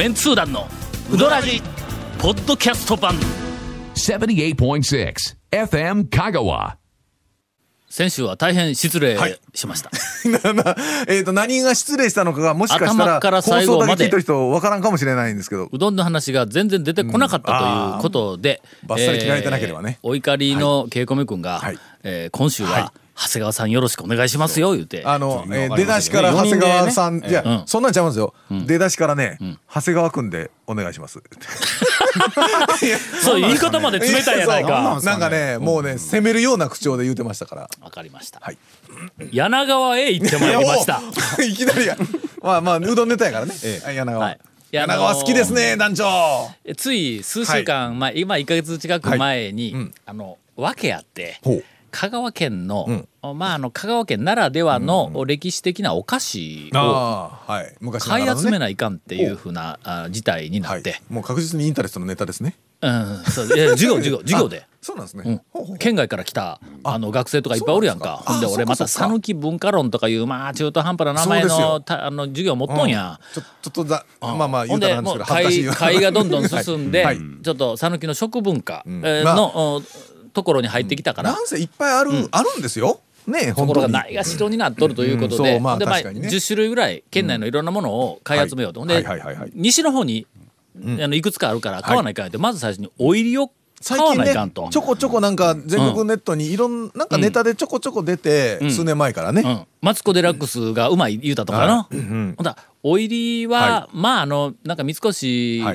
メンツー団のウドラジポッドキャスト版。78.6 FM Kagawa. 先週は大変失礼はい。しました、えっと何が失礼したのかがもしかしたら頭から放最後まで。送だけ聞いてる人わからんかもしれないんですけど。うどんの話が全然出てこなかったということで、うん。あーバッサリ切られてなければね。えーお怒りの稽古目君が、はい。えー今週は、はい長谷川さんよろしくお願いしますよ言うて。あの、えー出だしから長谷川さん、いや、うん。そんなんちゃいますよ、出だしからね、長谷川くんでお願いします。そういう言い方まで冷たいやないか。なんかね、もうね責めるような口調で言うてましたから。わかりました、はい。柳川へ行ってまいりました。お いきなりや。まあまあうどんネタやからね、はい。柳川、はい。柳川好きですね団長。えつい数週間前、今1か月近く前に、あの訳あってほう香川県の、まああの香川県ならではの歴史的なお菓子を買い集めないかんっていうふうなあ事態になはい。って、、もう確実にインタレストのネタですね。うん、そう。授業授業 授業で。そうなんですね、県外から来たあの学生とかいっぱいおるやんか。で俺また讃岐文化論とかいうまあ中途半端な名前のたあの授業持っとんや、ちょちょっとだまあまあ言うたらなんですけど会がどんどん進んで、はい。ちょっと讃岐の食文化、ん。えーまあところに入ってきたから、なんせいっぱいある、あるんですよ。ねところがないがしろになっとるということで、でまあ確かにね。10種類ぐらい県内のいろんなものを買い集めようと、で、はいはいはいはい。西の方に、あのいくつかあるから買わないかんって、まず最初にお入りを最近ね。ちょこちょこなんか全国ネットにいろんなんかネタでちょこちょこ出て、数年前からね、うん、マツコ・デラックスがうまい言うたとかな、ほんだお入りは、はまああのなんか三越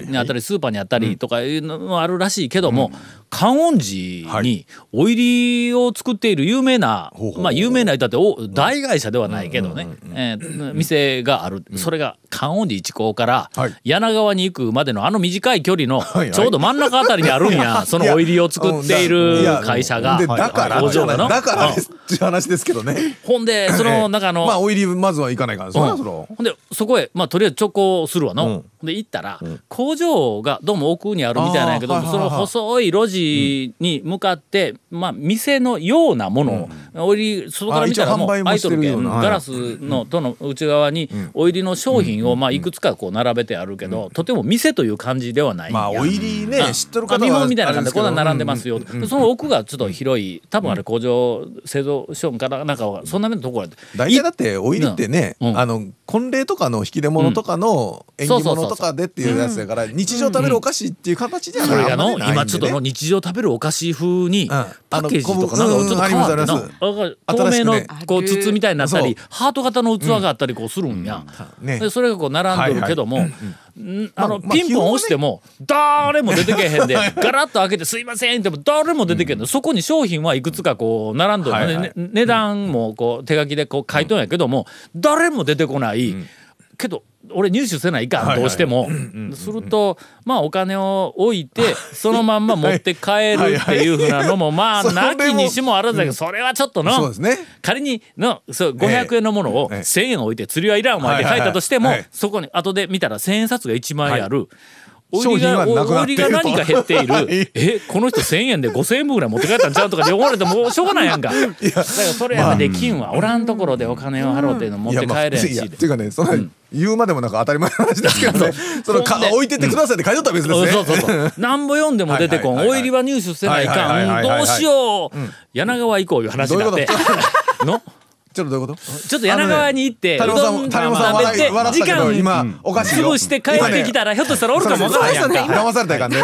にあったりスーパーにあったりとかいうのもあるらしいけども、観音寺はにお入りを作っている有名な、まあ有名な言ったってお大会社ではないけどね、えー店がある、それが観音寺一高からはい。柳川に行くまでのあの短い距離のちょうど真ん中あたりにあるんや、そのお入りを作っている会社が。でだから。工場がな。だからですっていう話ですけどね。ほんでそのなんかあの、まあお入りまずは行かないからそほんでそこへまあとりあえず直行するわの、うんで行ったら、工場がどうも奥にあるみたいなんやけど、その細い路地に向かって、まあ店のようなものを、お入り外から見たらもうあ一応販売も開いとるけんしてるようなはい。ガラスのとの内側にお入りの商品をまあいくつかこう並べてあるけど、とても店という感じではない。まあお入りねあ知ってる方はまあ見本みたいな感じでこんな並んでますよ、でその奥がちょっと広い。多分あれ工場製造所からなんかはそんな目のところ大体だってお入りってね、うん。あの婚礼とかの引き出物とかの縁起物とかでっていうやつだから日常食べるお菓子っていう形じゃない今ちょっとの日常食べるお菓子風に、パッケージとかなんかちょっと変わってな、透明のこう筒みたいになったりハート型の器があったりこうするんや、ね。でそれがこう並んでるけども、んあの、まあピンポン押しても誰も出てけへんでガラッと開けて「すいません」っても誰も出てけへんの、そこに商品はいくつかこう並んどる値段もこう手書きでこう書いとんやけども誰も出てこない、けど俺入手せないかん、はいはい。どうしても。するとまあお金を置いてそのまんま持って帰るっていうふうなのもまあなきにしもあらずだけどそれはちょっとのそうですね。仮にのそう500円のものをええ。1,000円置いて釣りはいらんわで書いたとしてもはい。はいはいそこに後で見たら1,000円札が1枚ある。お商品売りがはなくなお売りっているとが何か減ってい はいるえこの人1,000円で5,000円分ぐらい持って帰ったんちゃう？とかで思われてもしょうがないやんか だからそれやできんわおらんところでお金を払うっていうの持って帰れんいやしまあいやっていうかねそんな言うまでもなんか当たり前の話ですけどねそのか置いてってくださいって書いとったら別ですねそうそうそう。なんぼ読んでも出てこん。はいはいはいはいお入りは入手せないかん。どうしよう。柳川行こういう話になってどういう。のちょっとどういうこと？ちょっと柳川に行って、うどん食べて時間今おかしいよ潰して帰ってきたら、ひょっとしたらおるかもわからんやん。騙されたらいかんで。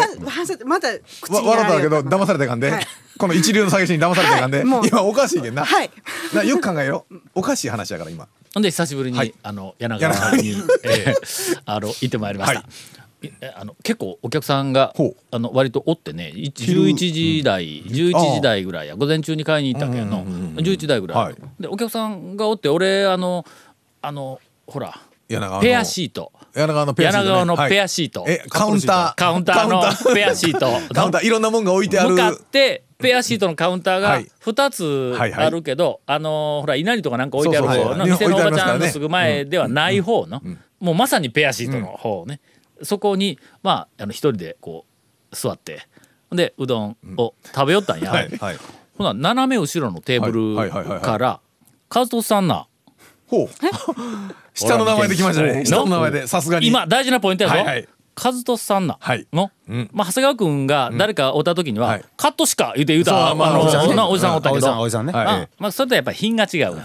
まだ口わに笑ったけど騙されたらいかんで。はい。この一流の詐欺師に騙されたらいかんで。今おかしいけんな。はい。なよく考えよおかしい話やから今。ほんで久しぶりに、はい。あの柳川に、えーあの行ってまいりました。あの結構お客さんがあの割とおってねい昼11時台11時台ぐらいや。午前中に買いに行ったけど11時台ぐらい、はい。でお客さんがおって俺あのあのほらペアシート。柳川のペアシートね。ペはい。アシート、えカウンター。カウンターのペアシート。カウンター。いろんなもんが置いてある。向かってペアシートのカウンターがはい。2つはいはい。あるけど、あのほら稲荷とかなんか置いてある方の店のおばちゃんのすぐ前ではない方の、もうまさにペアシートの方ね、そこにまああの一人でこう座ってでうどんを食べよったんや、はいはい。ほな斜め後ろのテーブルから和人さんな。ほう。下の名前できましたね。下の名前でさすがに。今大事なポイントやぞ、はいはい和俊さんな、はい。の、うん。まあ、長谷川君が誰かおった時には、はい。カットしか言うて言うたそうまああのおじさんおじさんおったけど、おじさんおじさんねはいあまあ、それとやっぱり品が違う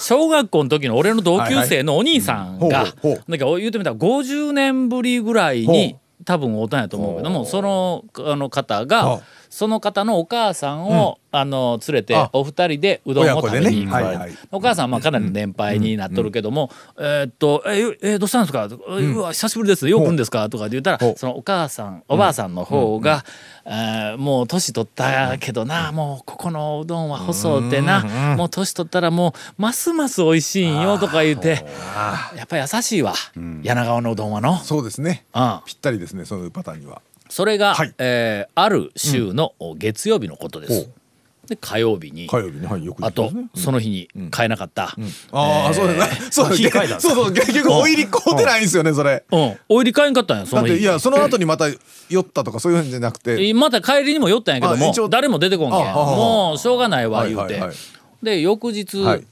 小学校の時の俺の同級生のお兄さんがなんか言うてみたら50年ぶりぐらいに多分会うたんやと思うけどもそのあの方はがあその方のお母さんを、あの連れてあお二人でうどんを食べに行く。お母さんはまあかなりの年配になっとるけども「えーっとえーえーどうしたんですか?」うわ久しぶりです。よくんですか?」とかって言ったらそのお母さんおばあさん。の方が「えーもう年取ったけどなもうここのうどんは細うてなもう年取ったらもうますます美味しいんよ」とか言って。やっぱり優しいわ。柳川のうどんはの。そうですね。うん。ぴったりですねそのパターンにはそれが、はい。えーある週の月曜日のことです。ほで火曜日に火曜日にはいよくあとその日に買えなかった、ああそうです。そうです引っかいたんですそうそう結局お入り買うてないんですよねそれ。うん、お入り買えんかったんやその日。だっていやその後にまた酔ったとかそういうんじゃなくて。また帰りにも寄ったんやけども誰も出てこんけんもうしょうがないわ言うて、はいはいはい。で翌日、はい。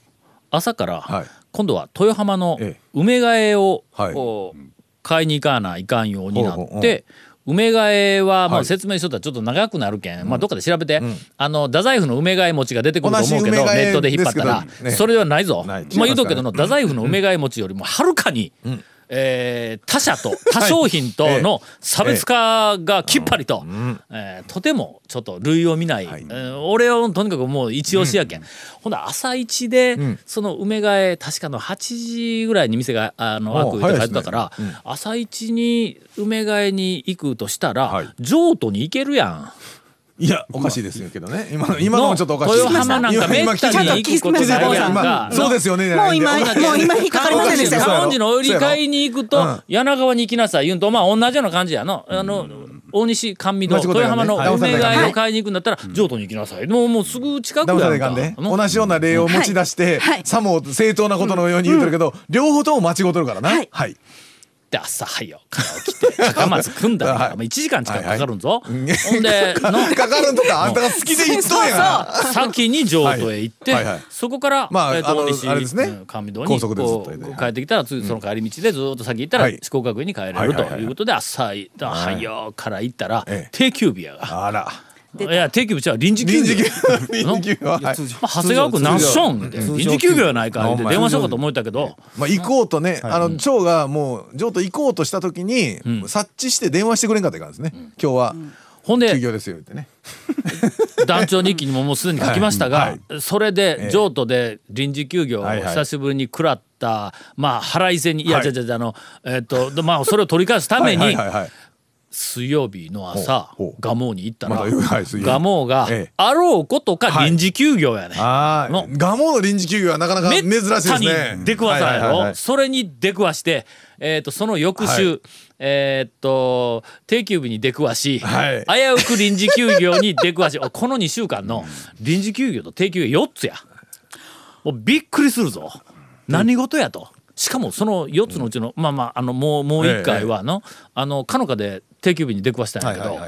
朝から、はい。今度は豊浜のええ。梅替えを、はい。こう買いに行かないかんようになって。梅替えはまあはい。説明しとったらちょっと長くなるけん、まあどっかで調べて、あの太宰府の梅替え餅が出てくると思うけどネットで引っ張ったら、ね。それではないぞ。まあ言うとくけどの太宰府の梅替え餅よりもはるかに、えー他社と 他商品との差別化がきっぱりと、えーとてもちょっと類を見ない、はい。えー俺をとにかくもう一押しやけん、ほんで朝一で、ん。その梅替え確かの8時ぐらいに店があのお開くって書いてたから、朝一に梅替えに行くとしたら、はい。譲渡に行けるやん。いやおかしいですけどね。今の今のもちょっとおかしい。豊浜なんかめったに行くことないやんか。そうですよね。もう今もう今引っかかりませんでしたよ。観音寺のお売り買いに行くと、うん。柳川に行きなさい言うんとまあ同じような感じやの。あの大西甘味堂豊浜の梅はいを買いに行くんだったら譲渡に行きなさい。もうもうすぐ近くやんか。同じような例を持ち出して、さも正当なことのように言うてるけど、両方とも間違うとるからな。はいはいで朝早くから起きて 高松組んだら、はい。まあ1時間近くかかるんぞ。ほんでの かかるんとかあんたが好きで言っとんやん先に譲渡へ行って、そこから、まあえーと西あれですね。うん甘味堂にこう行って。帰ってきたら次その帰り道でずっと先行ったらはい。四国学院に帰れるということで朝い。早から行ったらええ。定休日やが。あらいや定休日じゃ臨時休業。臨時休 臨時休ははい。まあ、長谷川君何しょんって臨時休業やないかって電話しようかと思ったけど。まあ行こうとね、あの長がもう譲渡行こうとした時に、察知して電話してくれんかったらいかんですね、今日はほんで休業ですよってね。団長日記にももうすでに書きましたが、はい。それで譲渡で臨時休業をはいはい。久しぶりに食らった、まあ腹いせにいや、はい。じゃじゃじゃあのえっ、とでまあそれを取り返すために、はいはいはいはい水曜日の朝蒲生に行ったら、蒲生がええ。あろうことか臨時休業やね。ああの。ガモの臨時休業はなかなか珍しいですね。に出くわさんやろ、それに出くわして、えー、とその翌週、はい。えっ、と定休日に出くわし、はい。危うく臨時休業に出くわし おこの2週間の臨時休業と定休業4つや。もうびっくりするぞ。何事やと。しかもその4つのうちの、まあまああのもうもう1回はの、あのかのかで定休日に出くわしたんやけど、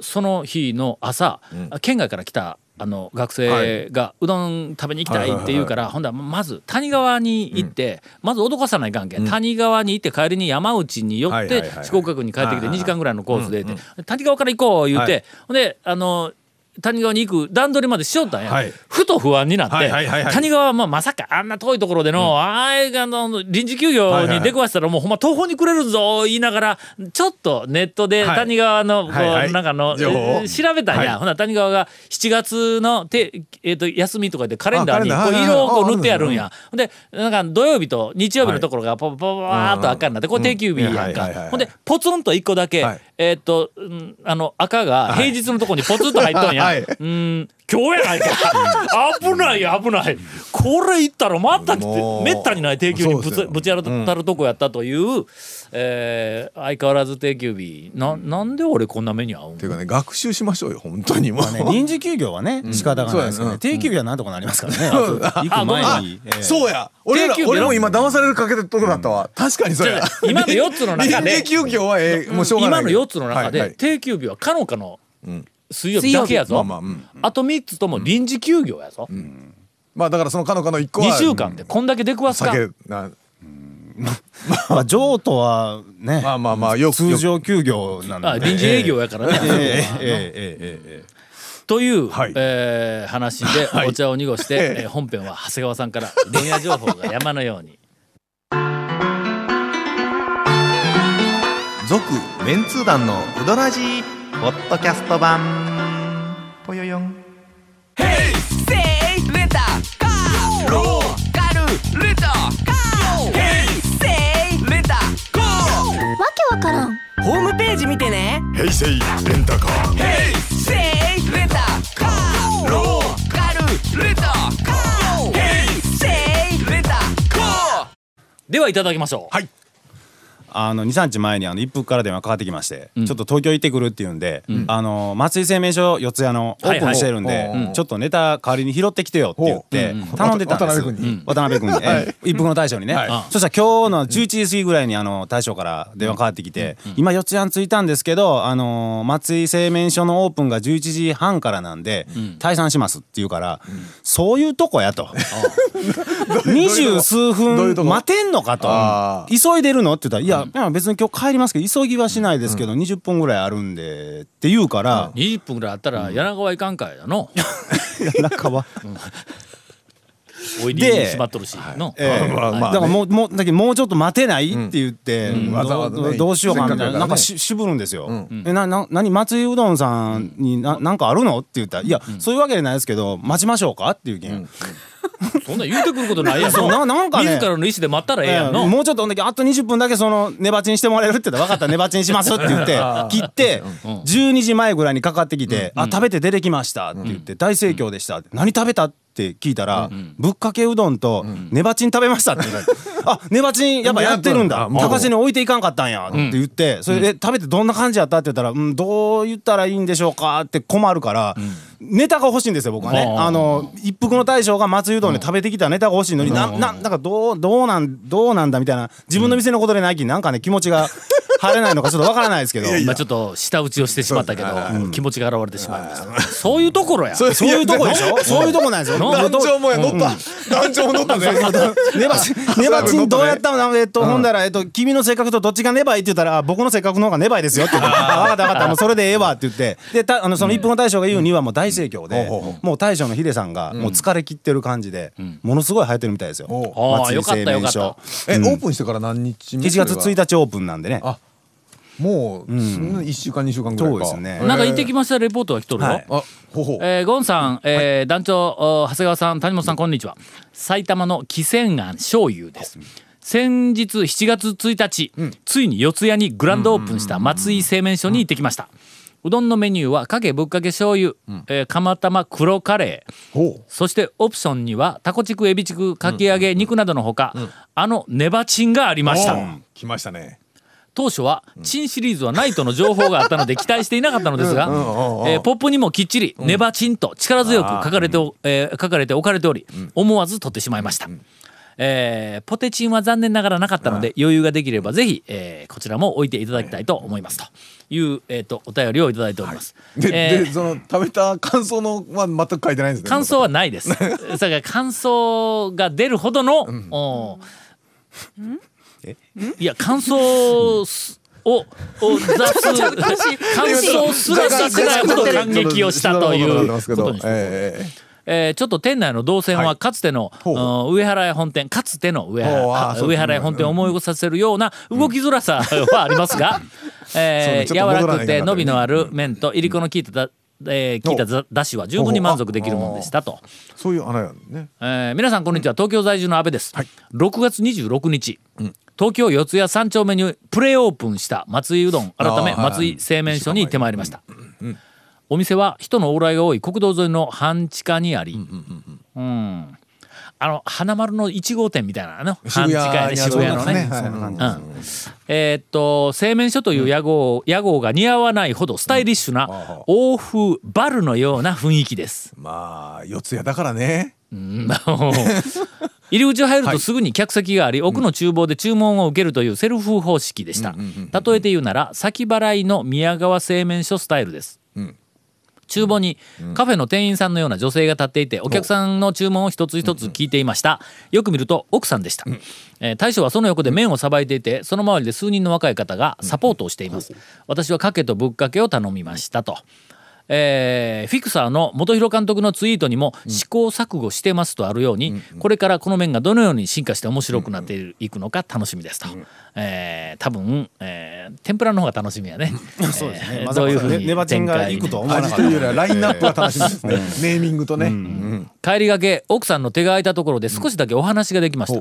その日の朝、県外から来たあの学生がうどん食べに行きたいって言うから、ほんだらまず谷川に行って、まず脅かさない関係、谷川に行って帰りに山内に寄って四国学院に帰ってきて2はいはいはい時間ぐらいのコースでって、谷川から行こう言うて、はい。ほんであの谷川に行く段取りまでしよったんや、はい。ふと不安になって、谷川はまあまさかあんな遠いところでの、あああの臨時休業に出くわしたらもうほんま東宝にくれるぞ言いながらちょっとネットではい谷川のこう、はいはいなんかの調べたんや、はいほな谷川が7月のて、えー、と休みとかでカレンダーにこう色をこう塗ってやるんや。ほんでなんか土曜日と日曜日のところがパパパパーっと赤になってこれ定休日やんかほんでポツンと1個だけ、はいえっ、と、うんあの赤が平日のところにポツンと入っとんや。はい。うん。今日やないか。危ないよ危ない。これ行ったらまた来てめったにない定休日にぶつぶち当たるとこやったという、えー相変わらず定休日。ななんで俺こんな目に遭うん？っていうかね学習しましょうよ本当にもう、ね、臨時休業はね仕方がないですけどね、そうやね定休日はなんとかなりますからね、行く前に、ええ。そうや。俺ら俺も今騙されるかけてるとこだったわ、確かにそうや。今の4つの中で。臨時休業はええ。もうしょうがない。今の4つの中ではいはい。定休日はかのかの水曜日だけやぞ、まあまあうん。あと3つとも臨時休業やぞ、まあだからそのかのかの一個は2週間でこんだけ出くわすか。酒なまあまあ譲渡はねまあまあまあよく通常休業なんで、ね、臨時営業やからね、えー、えー、えー、えー、え。ーという、はい、えー、話でお茶を濁して、はい、えー、本編は長谷川さんから恋愛情報が山のように。続メンツー団のウドラジーポッドキャスト版。ぽよよん。ヘイレタカーローカルレタジ見てね。平成レンタカーせいレンタカーローカルレンタカー。ヘイセイレンタカーではいただきましょう、はいあの23日前にあの一服から電話かかってきまして、ちょっと東京行ってくるっていうんで、あの松井製麺所四谷のオープンしてるんで、はいはいちょっとネタ代わりに拾ってきてよって言って頼んでたんです渡辺君に。渡辺君に、ええ一服の大将にね、そしたら今日の11時過ぎぐらいにあの大将から電話かかってきて、今四谷に着いたんですけどあの松井製麺所のオープンが11時半からなんで、退散しますって言うから、そういうとこやと。二十数分待てんのかと。あ。急いでるの？って言ったら「いやいや別に今日帰りますけど急ぎはしないですけど20分ぐらいあるんで」って言うから20分ぐらいあったら柳川行かんかいだの、中は？おいでに閉まっとるしの、ええ。まあまあね。だからもうもうだけどもうちょっと待てないって言ってわざわざねどうしようかみたいせっかくだからね。ななんかし渋るんですよ。えなな何松井うどんさんにななんかあるの？って言ったら「いやそういうわけじゃないですけど待ちましょうか?」っていうけん。そんなん言うてくることないやん。そうななんかね。自らの意思で待ったらええやんの、ええもうちょっとほんだけあと20分だけその根鉢にしてもらえるって言ったら分かった。根鉢にしますって言って 切って12時前ぐらいにかかってきて「あ食べて出てきました」って言って大盛況でした何食べたって聞いたらぶっかけうどんと根鉢に食べましたって言われてあ根鉢やっぱやってるんだ。高瀬に置いていかんかったんやって言ってそれで食べてどんな感じやったって言ったらうんどう言ったらいいんでしょうかって困るからネタが欲しいんですよ僕はね。あの一服の大将が松井うどんで食べてきたネタが欲しいのになななんかどうどうなんどうなんだみたいな自分の店のことでないきなんかね気持ちが晴れないのかちょっとわからないですけど。今ちょっと舌打ちをしてしまったけど、気持ちが現れてしまいました。そういうところや。そういうとこでしょ？そういうとこなんですよ。団長もや乗った団長も乗ったね ネバチネバチンどうやったの？えっとほんだらえっと君の性格とどっちがネバいって言ったらあ僕の性格の方がネバいですよって言ってあ分かった分かった。もうそれでええわって言って。でたあのその一分の大将が言うにはもう大盛況でもう大将のヒデさんがもう疲れ切ってる感じでものすごい流行ってるみたいですよ。おああよかったよかった。所えオープンしてから何日目？7月1日オープンなんでね。あもう1週間2週間ぐらいか。そうですね。なんか行ってきました？レポートが来とるよ、はい。あほほえーゴンさん、えー団長お長谷川さん谷本さんこんにちは。埼玉の喜泉庵醤油です。先日7月1日、ついに四谷にグランドオープンした松井製麺所に行ってきました、うどんのメニューはかけぶっかけ醤油、えー釜玉黒カレー。そしてオプションにはタコチクエビチクかき揚げ肉などのほか、あのネバチンがありました、来ましたね当初はチンシリーズはないとの情報があったので期待していなかったのですが、えーポップにもきっちり「ネバチン」と力強く書かれてお、えー書かれて置かれており思わず取ってしまいました。えーポテチンは残念ながらなかったので余裕ができればぜひ、えーこちらも置いていただきたいと思いますと。いう、えー、とお便りをいただいております。でえーでその食べた感想のは全く書いてないんですね。感想はないです。だから感想が出るほどの、おいや感想すをを出す感想すら出せないほど感激をしたということにえええーちょっと店内の動線はかつての、ほう。うん上原屋本店かつての上原上原屋本店を思い起こさせるような動きづらさはありますが、えー 柔らかくて伸びのある麺といりこの効いただ、えー効いただだしは十分に満足できるものでしたと。そういう穴やね。えー皆さんこんにちは。東京在住の阿部です、6月26日、東京四谷三丁目にプレオープンした松井うどん改め松井製麺所に行ってまいりました、お店は人の往来が多い国道沿いの半地下にありうんあの花丸の1号店みたいなの半渋地下や渋谷のね。えーっと製麺所という屋号屋号が似合わないほどスタイリッシュな欧風バルのような雰囲気です。まあ四谷だからね入り口を入るとすぐに客席があり、奥の厨房で注文を受けるというセルフ方式でした、例えて言うなら先払いの宮川製麺所スタイルです、厨房にカフェの店員さんのような女性が立っていてお客さんの注文を一つ一つ聞いていました。よく見ると奥さんでした、えー大将はその横で麺をさばいていてその周りで数人の若い方がサポートをしています。私はかけとぶっかけを頼みましたと。えーフィクサーの元弘監督のツイートにも試行錯誤してますとあるように、これからこの面がどのように進化して面白くなっていくのか楽しみですと、えー多分、えー天ぷらの方が楽しみやね。そうですえーねまさかどういうふうにねネバチンが展開行くとは思わなかった。味というよりはラインナップが楽しみですね。ネーミングとね。うん帰りがけ奥さんの手が空いたところで少しだけお話ができました、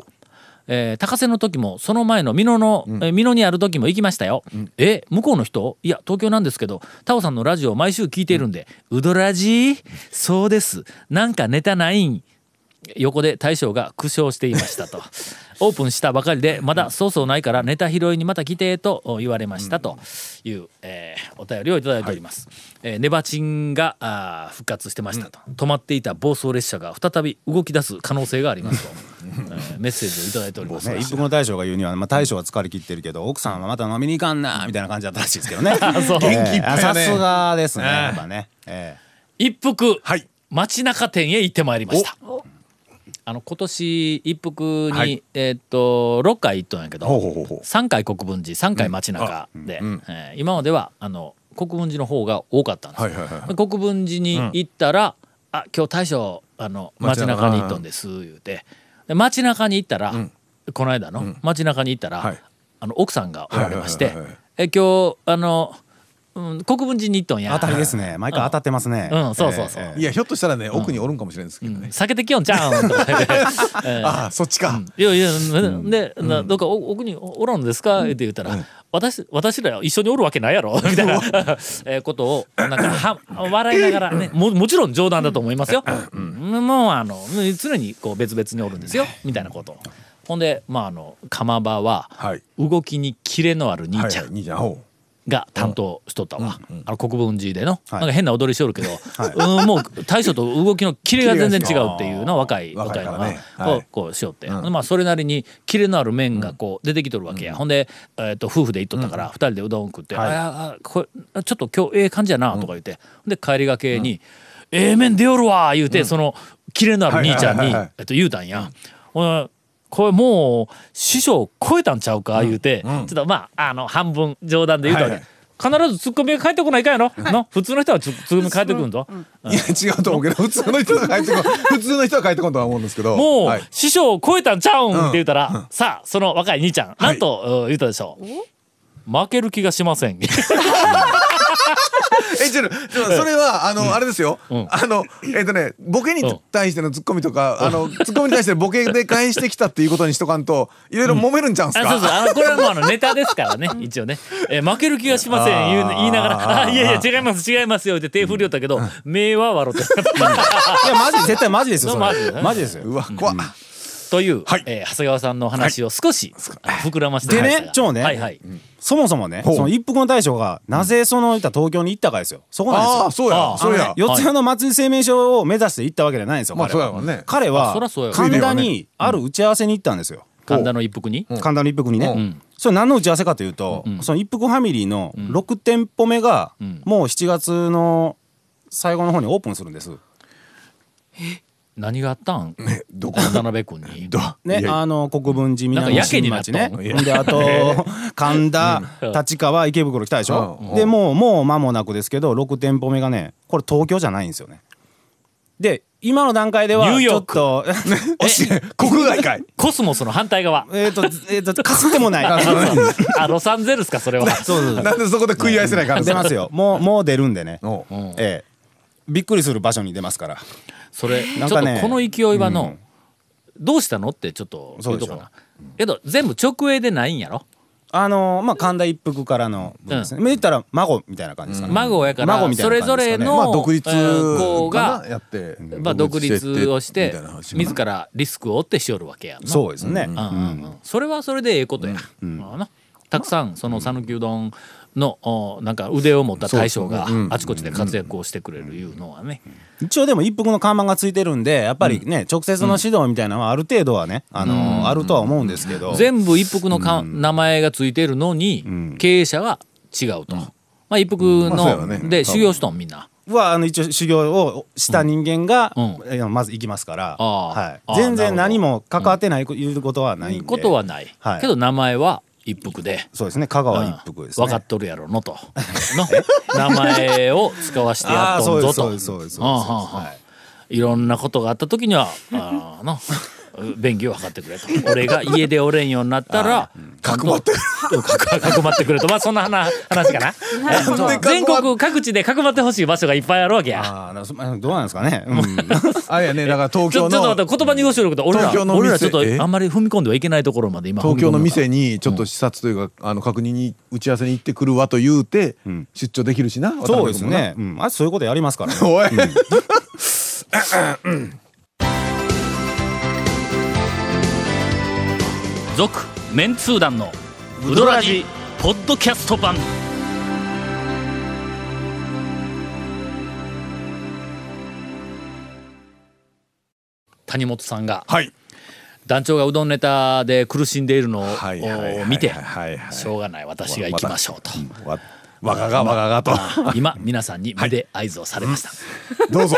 えー高瀬の時もその前の美濃の、えー美濃にある時も行きましたよ、え向こうの人？いや東京なんですけどタオさんのラジオを毎週聞いているんで「うどらじ？そうです。なんかネタない？ん」横で大将が苦笑していましたと オープンしたばかりでまだそうそうないからネタ拾いにまた来てと言われましたという、えーお便りをいただいております、えーネバチンがあー復活してましたと、止まっていた暴走列車が再び動き出す可能性がありますと、えーメッセージをいただいております、ね、一服の大将が言うには、まあ、大将は疲れ切ってるけど奥さんはまた飲みに行かんなみたいな感じだったらしいですけどね。そう。元気いっぱいやね。さすがですねやっぱね、え一服、はい。街中店へ行ってまいりましたあの今年一服に、はい。えーっと6回行っとんやけどほうほうほうほう。3回国分寺3回街中で、えー今まではあの国分寺の方が多かったんですよ、はいはいはいで国分寺に行ったら「あ今日大将あの街街中中に行っとんです」言うて。で街中に行ったら、この間の街中に行ったら、はい。あの奥さんがおられましてはいはいはいはい「え今日あの、うん、国分寺に行っとんや」え当たりですね。毎回当たってますね、うん。そうそうそう。ええいやひょっとしたらね奥におるんかもしれないですけどね。避けてきよんちゃうんとか言って、えーああそっちか。いやいや、で、などっかお奥におらんのですか？って言ったら、私私ら一緒におるわけないやろ？みたいな。えーことをなんかは笑いながらねももちろん冗談だと思いますよ。もうあの常にこう別々におるんですよ。みたいなこと。を。ほんでまああの釜場ははい。動きにキレのある兄ちゃん。はいはい兄ちゃん。ほが担当しとったわ、あの国分寺での、はい。なんか変な踊りしおるけど、うんもう大将と動きのキレが全然違うっていうのは若い若いのがね。はい。こうしよって、まあそれなりにキレのある面がこう出てきとるわけや、ほんで、えー、と夫婦で行っとったから二人でうどん食って「ああこれちょっと今日ええ感じやな」とか言って、で帰りがけに「ええ麺出よるわ」言うて、そのキレのある兄ちゃんにはいはいはいはいえっと言うたんや。これもう師匠超えたんちゃうか言うて、ちょっとまああの半分冗談で言うと、はいはい。必ずツッコミが返ってこないかんやろ、の？普通の人はツツッコミ返ってくるんぞ、う。いや違うと思うけど普通の人が帰ってこん普通の人は帰ってこんとは思うんですけど。もう、はい。師匠超えたんちゃうんって言ったら、さあその若い兄ちゃん、なんとうん言ったでしょう。負ける気がしません えちょっとちょっとそれはあのあれですよ。ん。あのえっとねボケに対してのツッコミとかあのツッコミに対してボケで返してきたっていうことにしとかんといろいろ揉めるんちゃうん。すあそうそう。か。あのこれはもうあのネタですからね 一応ね、えー負ける気がしません言う言いながら「あいやいや違います違いますよ」って手振りよったけど目は笑っていやマジ絶対マジですよマジマジですようわ怖っ。という、はい。えー長谷川さんの話を少し膨らませてでね長ねはいはい、そもそもねその一服の大将がなぜそのいった東京に行ったかですよ。そこなんですよ。ああそうあや。四谷の松井製麺所を目指して行ったわけじゃないんですよまあ彼はねあ彼は神田にある打ち合わせに行ったんですよ。神田の一服に、神田の一服にね、ん。それ何の打ち合わせかというと、その一服ファミリーの6店舗目が、もう7月の最後の方にオープンするんです。何があったん？ねどこ？渡辺君に。どねいや、あの国分寺南やけになっ新町ね。であと 神田立川池袋来たでしょ？うん。でもうもう間もなくですけど6店舗目がねこれ東京じゃないんですよね。で今の段階ではちニューヨーク。ょっと 国外かい。コスモスの反対側。えっとえっとかすってもない。あロサンゼルスかそれは。そうそう。そうなんでそこで食い合いせないかん出ますよ。もうもう出るんでね。ええ。びっくりする場所に出ますからそれちょっなんかねとこの勢いはの、どうしたのってちょっと言うとかな。けど全部直営でないんやろ？あのまあ神田一服からの分ですね、言ったら孫みたいな感じですかね、孫やから孫みたいそれぞな感じですかね。れの、まあ独立えー子が、やって。まあ、独立をして自らリスクを負ってしよるわけやそうですね、うんうんうん。それはそれでええことや、まあな。たくさんその讃岐うどんのおなんか腕を持った大将があちこちで活躍をしてくれるいうのはね、一応でも一服の看板がついてるんでやっぱりね、直接の指導みたいなのはある程度はね、あのーあるとは思うんですけど。全部一服のか、名前がついてるのに、経営者は違うと、まあ、一服の、で修行しとんみんな。はあの一応修行をした人間が、まず行きますから、はい。全然何も関わってないいうことはないんで、ことはない、はい。けど名前は一服で。そうですね。香川一服ですね。分かっとるやろのと。の。名前を使わしてやあっとんぞと。ーそうそうはい。いろんなことがあった時にはあーの便宜を図ってくれと。俺が家でおれんようになったらかくまって。かくまってくれと。まあそんな話話かな。全国各地でかくまってほしい場所がいっぱいあるわけや。どうなんですかね。うん。あれやねだから東ちょちょっと京の待って言葉にごしること俺ら俺らちょっとえあんまり踏み込んではいけないところまで今東京の店にちょっと視察というか、あの確認に打ち合わせに行ってくるわと言うて、ん。出張できるしなそうですね。うん、あそういうことやりますから、ね。おい、続メンツー団のウドラジポッドキャスト版。谷本さんがはい。団長がうどんネタで苦しんでいるのを見てしょうがない。私が行きましょうと。わわががわががと。今皆さんに目で合図をされました。どうぞ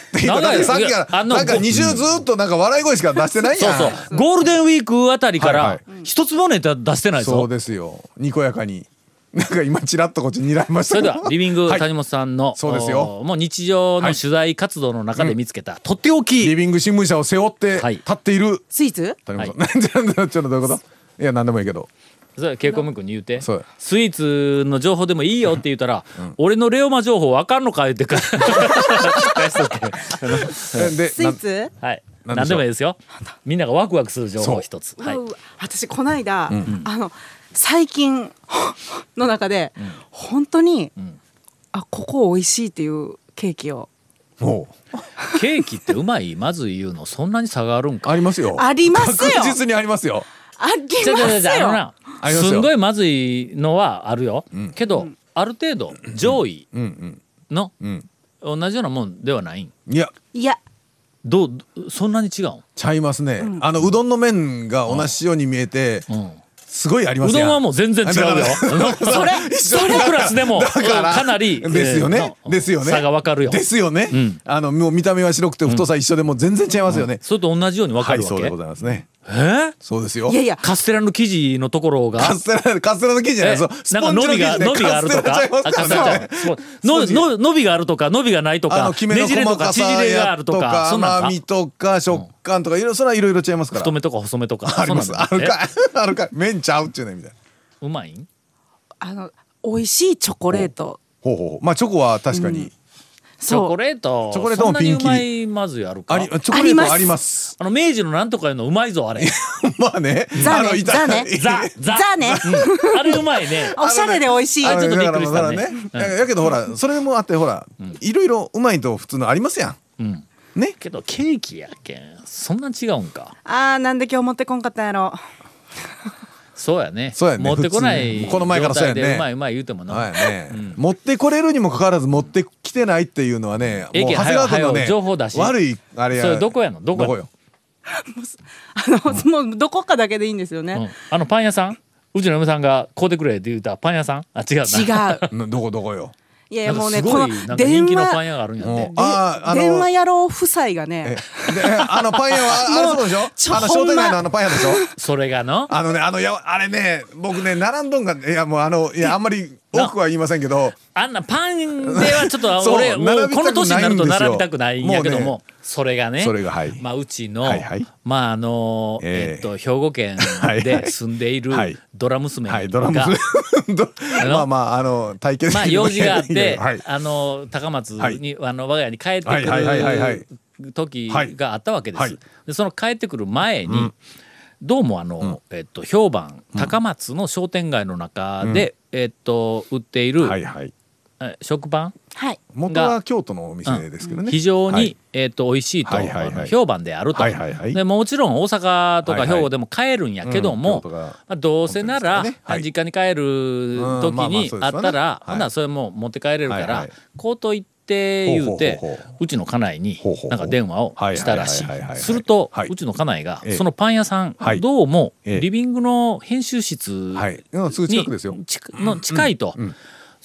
長いさっきからあのなんか2週ずっとなんか笑い声しか出してないそうやんそうゴールデンウィークあたりかはいはらい。一つもネタ出してないぞ。そうですよ。にこやかに。なんか今ちらっとこっちにらみました。それではリビングはい。谷本さんの、そうですよ。おもう日常の取材活動の中で見つけた、とっておき。リビング新聞社を背負ってはい。立っている。スイーツ？谷本さん、なんでなんでちょっとどういうこと？いや何でもいいけどそれ稽古ム君に言うて。そうスイーツの情報でもいいよって言ったら、俺のレオマ情報わかんのか言ってか返しとけえでスイーツ？はい。なん何でもいいですよ。みんながワクワクする情報。一つはい私この間、あの最近 の中で、本当に、あここ美味しいっていうケーキを。もケーキってうまい？まずい言うの。そんなに差があるんうか？ありますよ。ありますよ。確実にありますよありますじゃあのよなありますんごいまずいのはあるよ、けどある程度上位のうんうん同じようなもんではないんいやいやどうそんなに違うんちゃいますね、あのうどんの麺が同じように見えて、すごいありますやうどんはもう全然違うよ。それそのクラスでもかなりですよね、ですよね差がわかるよ。ですよね、あのもう見た目は白くて太さ一緒でも全然違いますよね、それと同じようにわかるわけそうでご。ざいますねえ？ーそうですよ。いやいや。カステラの生地のところが？カステラカステラの生地じゃない。え？そう。スなんかポンジの生地で伸びが伸びがあるとか？伸びがあるとか伸びがないとかあのきめのねじれと細か縮れがあやるとか甘みとか食感とかいろいろそれはいろいろ違いますから。太めとか細めとかあります。そんなんだあるかい。あるかい。麺ちゃうっちゅうねみたいな。えうまいん？あの美味しいチョコレート。ほう。ほうほう。まあチョコは確かに、チョコレート。チョコレートもそんなにうピンキリまいまずいあるか？ありチョコレートはあります。あの明治のなんとかいうのうまいぞあれ。まあね。ザね。あのいたザね。ザね。うん。あれうまいね。おしゃれで美味しいあちょっとびっくりしたね。やけどほらそれもあってほらいろいろうまいと普通のありますやん。うん。ね。けどケーキやけんそんな違うんか。あーなんで今日持ってこんかったんやろそうやね。そうやね。持ってこな普い通この前からそうやね。うまいうまい言うてもな、はいね、持ってこれるにもかかわらず持ってきてないっていうのはねもう長谷川君のね情報出し。悪いあれやそれどこやの？どこよ？あの、もうどこかだけでいいんですよね、うん。あのパン屋さん？うちの嫁さんが買うてくれって言うたパン屋さん？あ違うな。違う。な どこどこよ？いやもうねこの電気のパン話屋があるんやもう夫妻がね。あのパン屋はあれそうでしょ？ちょあの商店街のあのパン屋でしょ？それがの？あのねあのやあれね僕ね並んどんがいやもうあのいやあんまり多くは言いませんけど。あんなパンではちょっと 俺もう並びたくこの年になると並びたくないんやけども。もそれがねそれがはい。まあ、うちの、はいはい。まああのえええっと兵庫県はいで住んでいるはい。ドラ娘が、はいドラムど まあまああの体験まあ用事があって、はい。あの高松に、あの我が家に帰ってくはいはいはいはいはいる時はいがあったわけです。はいでその帰ってくる前に、どうもあの、えっと評判高松の商店街の中で、えっと売っている、はいはい。え食パン？はい。元は京都のお店ですけどね。非常に、はい。えっと美味しいと、はいはいはい。あの評判であると、はいはいはい。でもちろん大阪とかはいはい。兵庫でも買えるんやけども、うん京都がまあ、どうせなら、ね。はい。実家に帰る時にあったら、はい。ほんならそれも持って帰れるから、はいはい。こうと言って言うてほうほうほうほう。ちの家内になんか電話をしたらしい。はいはいはいはいはい。すると、はい。うちの家内が、ええ。そのパン屋さん、はい。どうもええ。リビングの編集室はい。近くですよ。にちの近いと。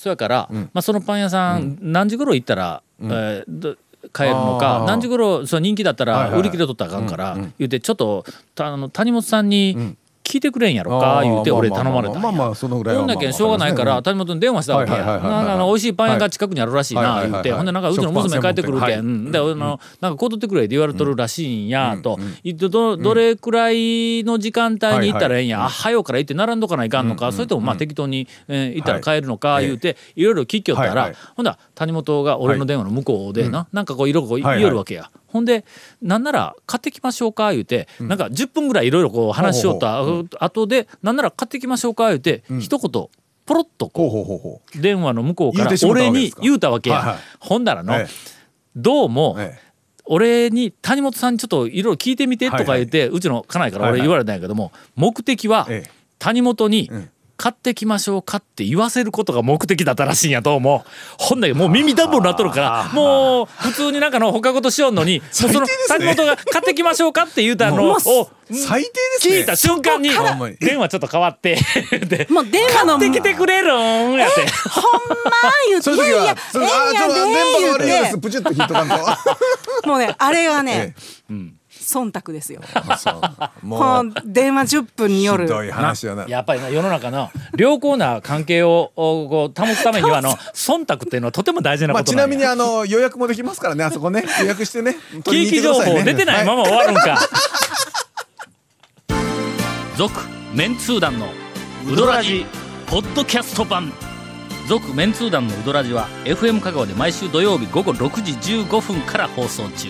そやから、まあ、そのパン屋さん、何時頃行ったら、えーど買えるのか何時頃その人気だったら売り切れとったらあかんから、言うてちょっとたあの谷本さんに聞いてくれんやろか、言うて俺頼まれたんや。まあそのぐらいはほんだけんしょうがないから谷本に電話したわけな美味しいパン屋が近くにあるらしいはいな言うて、ほんでなんかうちの娘帰ってくるけん、であのなんかこう取ってくれって言われとるらしいんやと、言ってどどれくらいの時間帯に行ったらええんや、あ早うから行って並んどかないかんのか、それともまあ適当に、えー行ったら買えるのかはい。言うていろいろ聞きよったら、ほんだら谷本が俺の電話の向こうでな、なんかこういろいろこうはいはい。言いよるわけや。ほんでなんなら買ってきましょうか言うて、なんか10分ぐらいいろいろこう話しよった後でなんなら買ってきましょうか言うて、一言ポロッとこう電話の向こうから俺に言うたわけや、はいはい。ほんだらの、えどうも、ええ。俺に谷本さんにちょっといろいろ聞いてみてとか言って、うちの家内から俺言われたんやけども、目的はええ。谷本にん買ってきましょうかって言わせることが目的だったらしいんやと思う。ほんだけもう耳ダブルになっとるからもう普通になんかの放課後としよんのにもうその谷本が買ってきましょうかって言うたのを最低ですね。聞いた瞬間に電話ちょっと変わってでもう電話の買ってきてくれるんやって。ほんま言って。いう時いやいやええんやちょっと電波が悪いですでプチッと引っとかんと言うてもうねあれはねえ忖度ですよ。もうの電話10分による。ひどい話やな。やっぱりな世の中の良好な関係をおこう保つためにはあの忖度っていうのはとても大事なまあちことなや。なんみにあの予約もできますからねあそこね。予約してね。取り喜劇情報出てないまま終わるんか。続メンツー団のウドラジポッドキャスト版。続メンツー団のウドラジは FM 香川で毎週土曜日午後6時15分から放送中